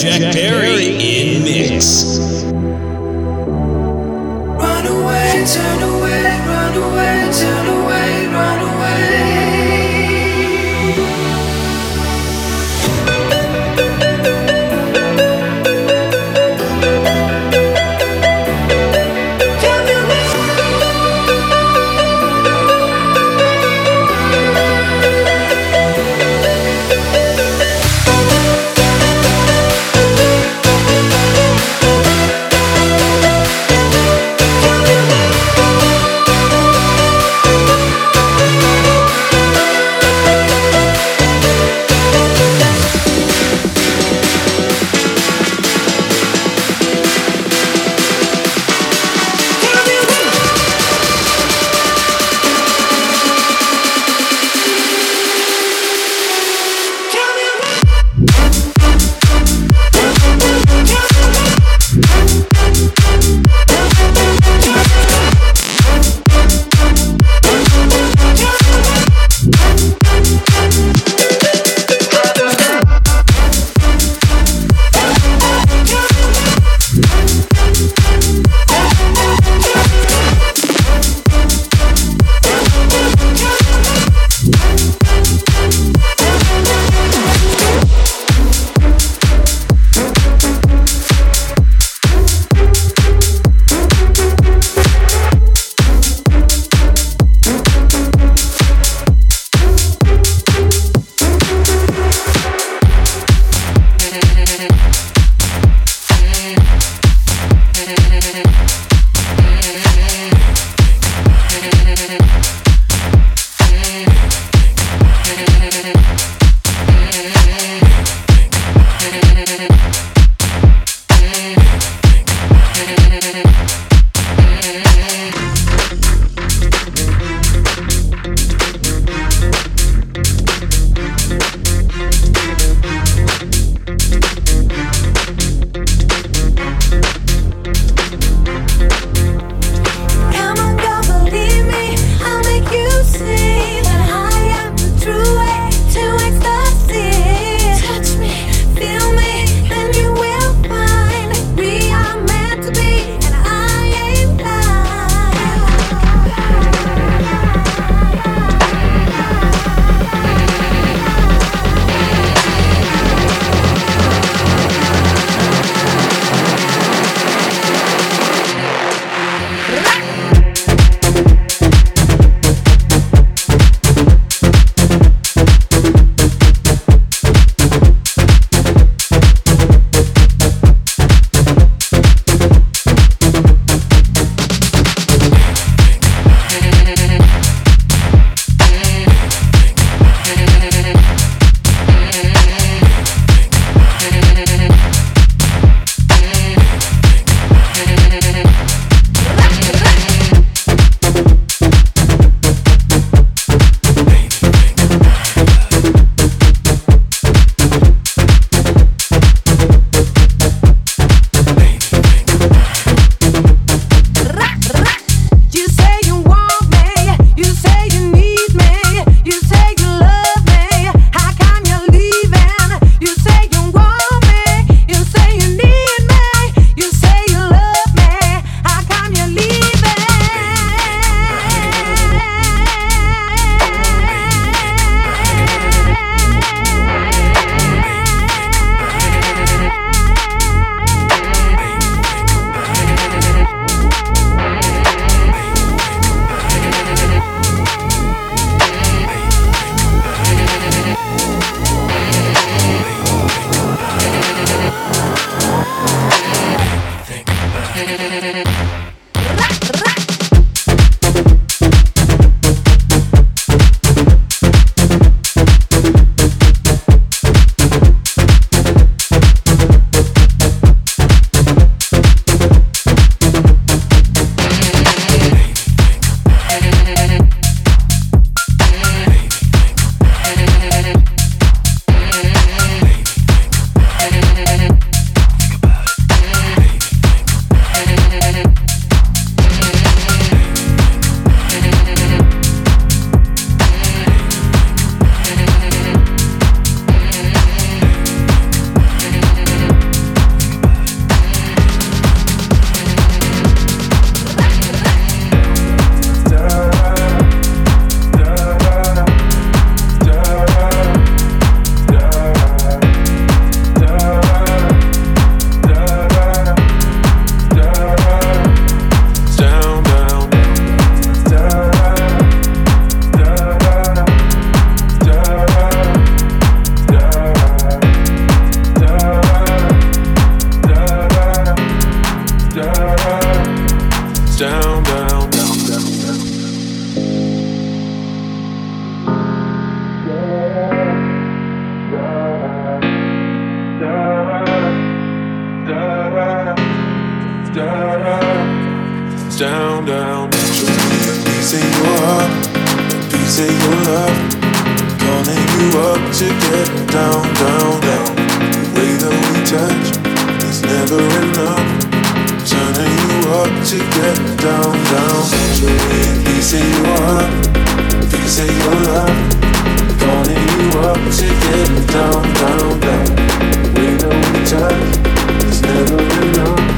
Jack, Jack Perry in mix. Run away, turn away, run away, turn away. down, down. So a piece of your heart, a piece of your love. Calling you up to get down, down, down. The way that we touch is never enough. Turning you up to get down, down. So a piece of your heart, a piece of your love. Calling you up to get down, down, down. The way that we touch is never enough.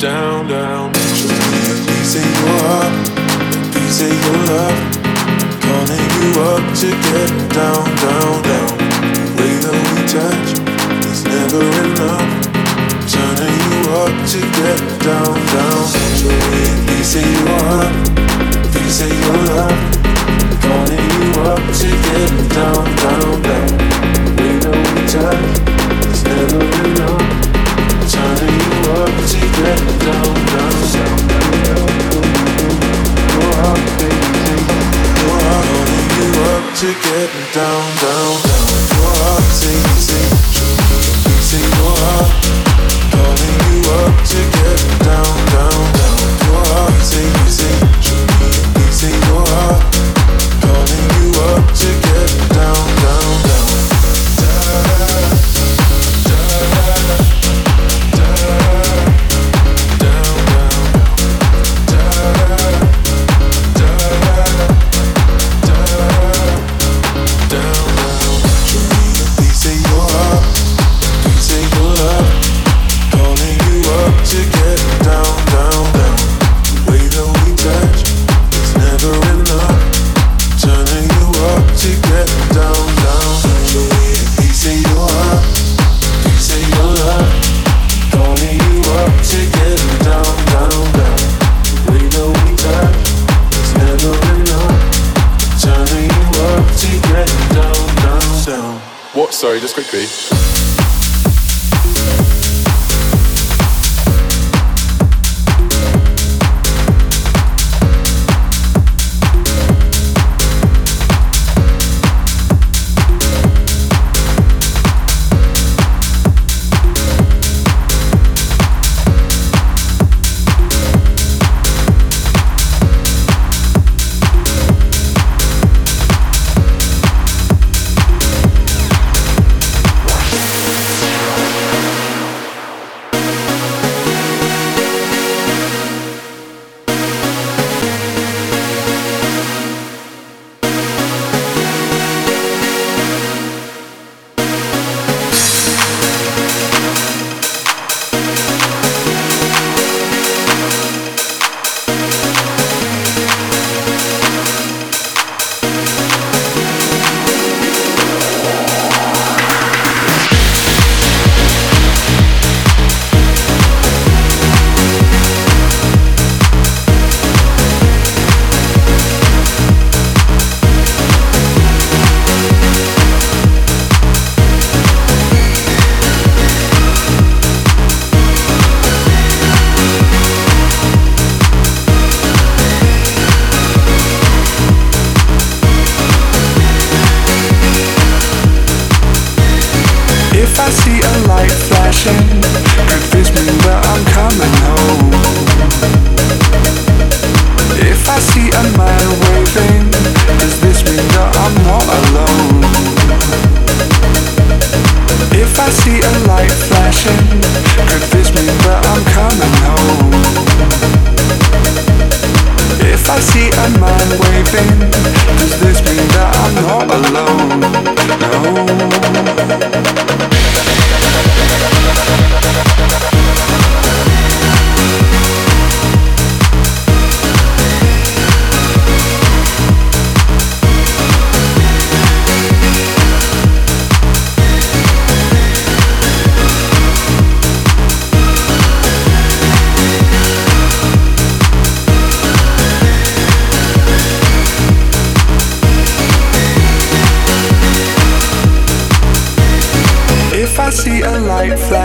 Down, down, piece of your heart, piece of your love, calling you up to get down, down, down. The way that we touch is never enough. Turning you up to get down, down. Piece of your heart, piece of your love, calling you up to get down, down, down. The way that we touch to get down, down, down. Your heart, sing, sing, sing your heart. Calling you up to get down,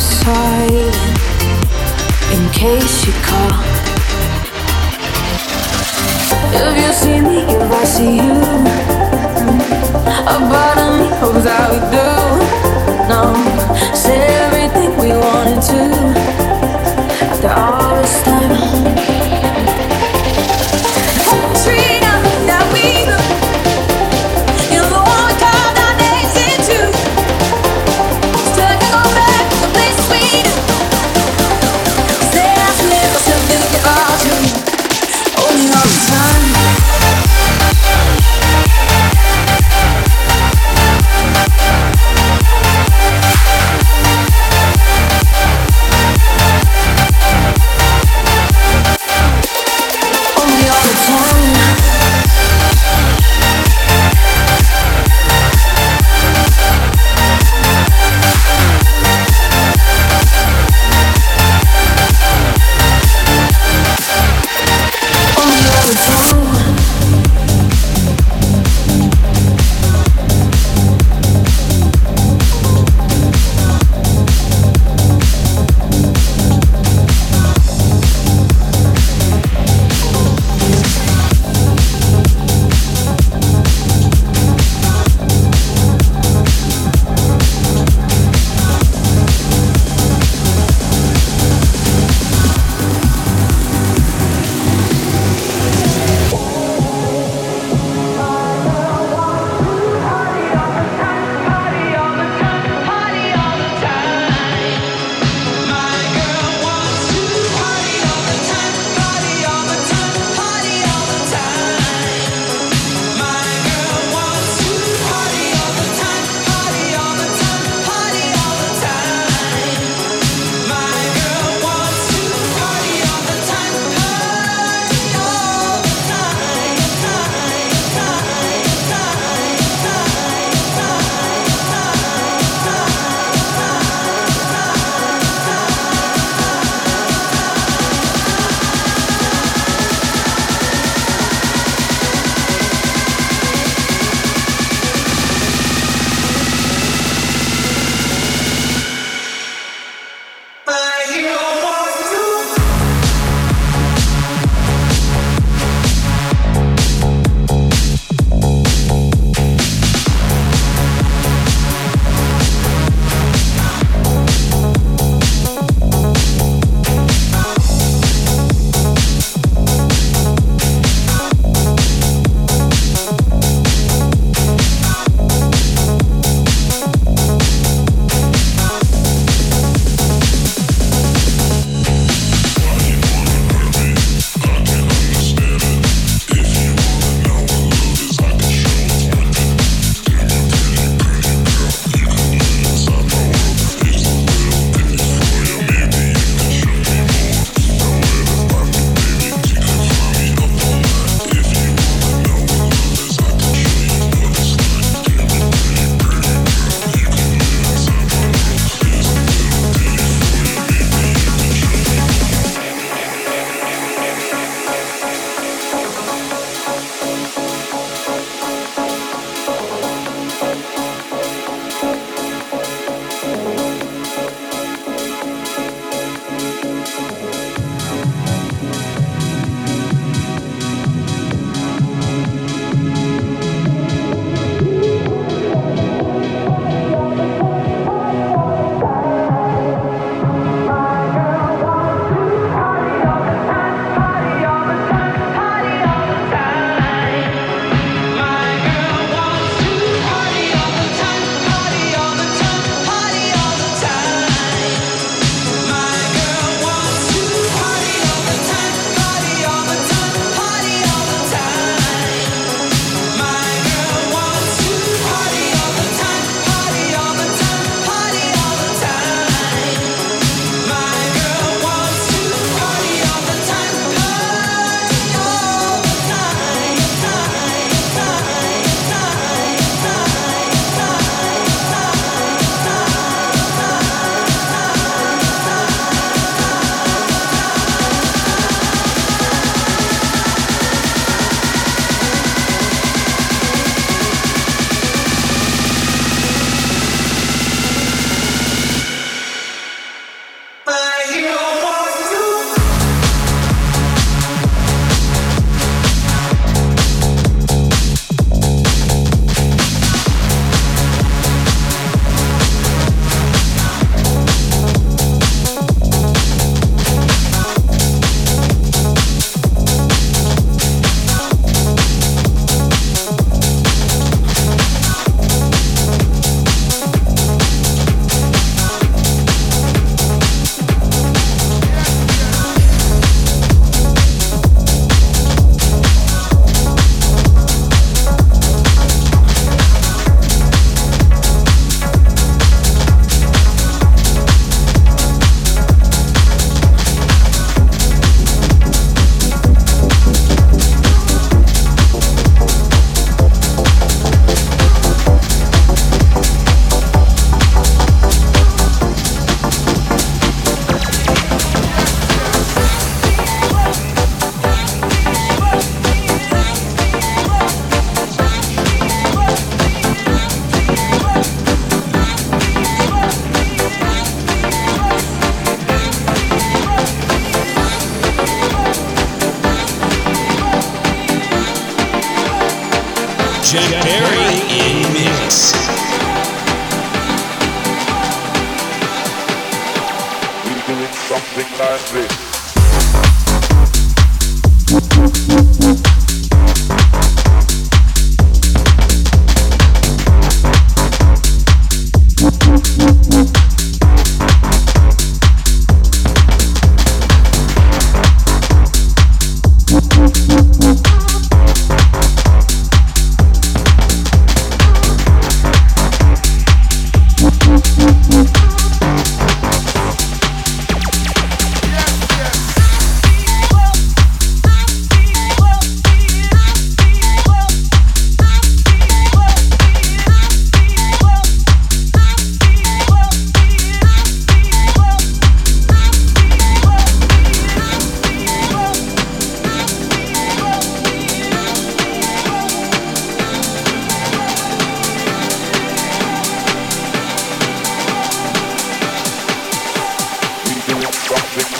Silent in case you call. If you see me, if I see you, a part of me hopes that do. No, say everything we wanted to after all this time.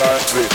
nine, three.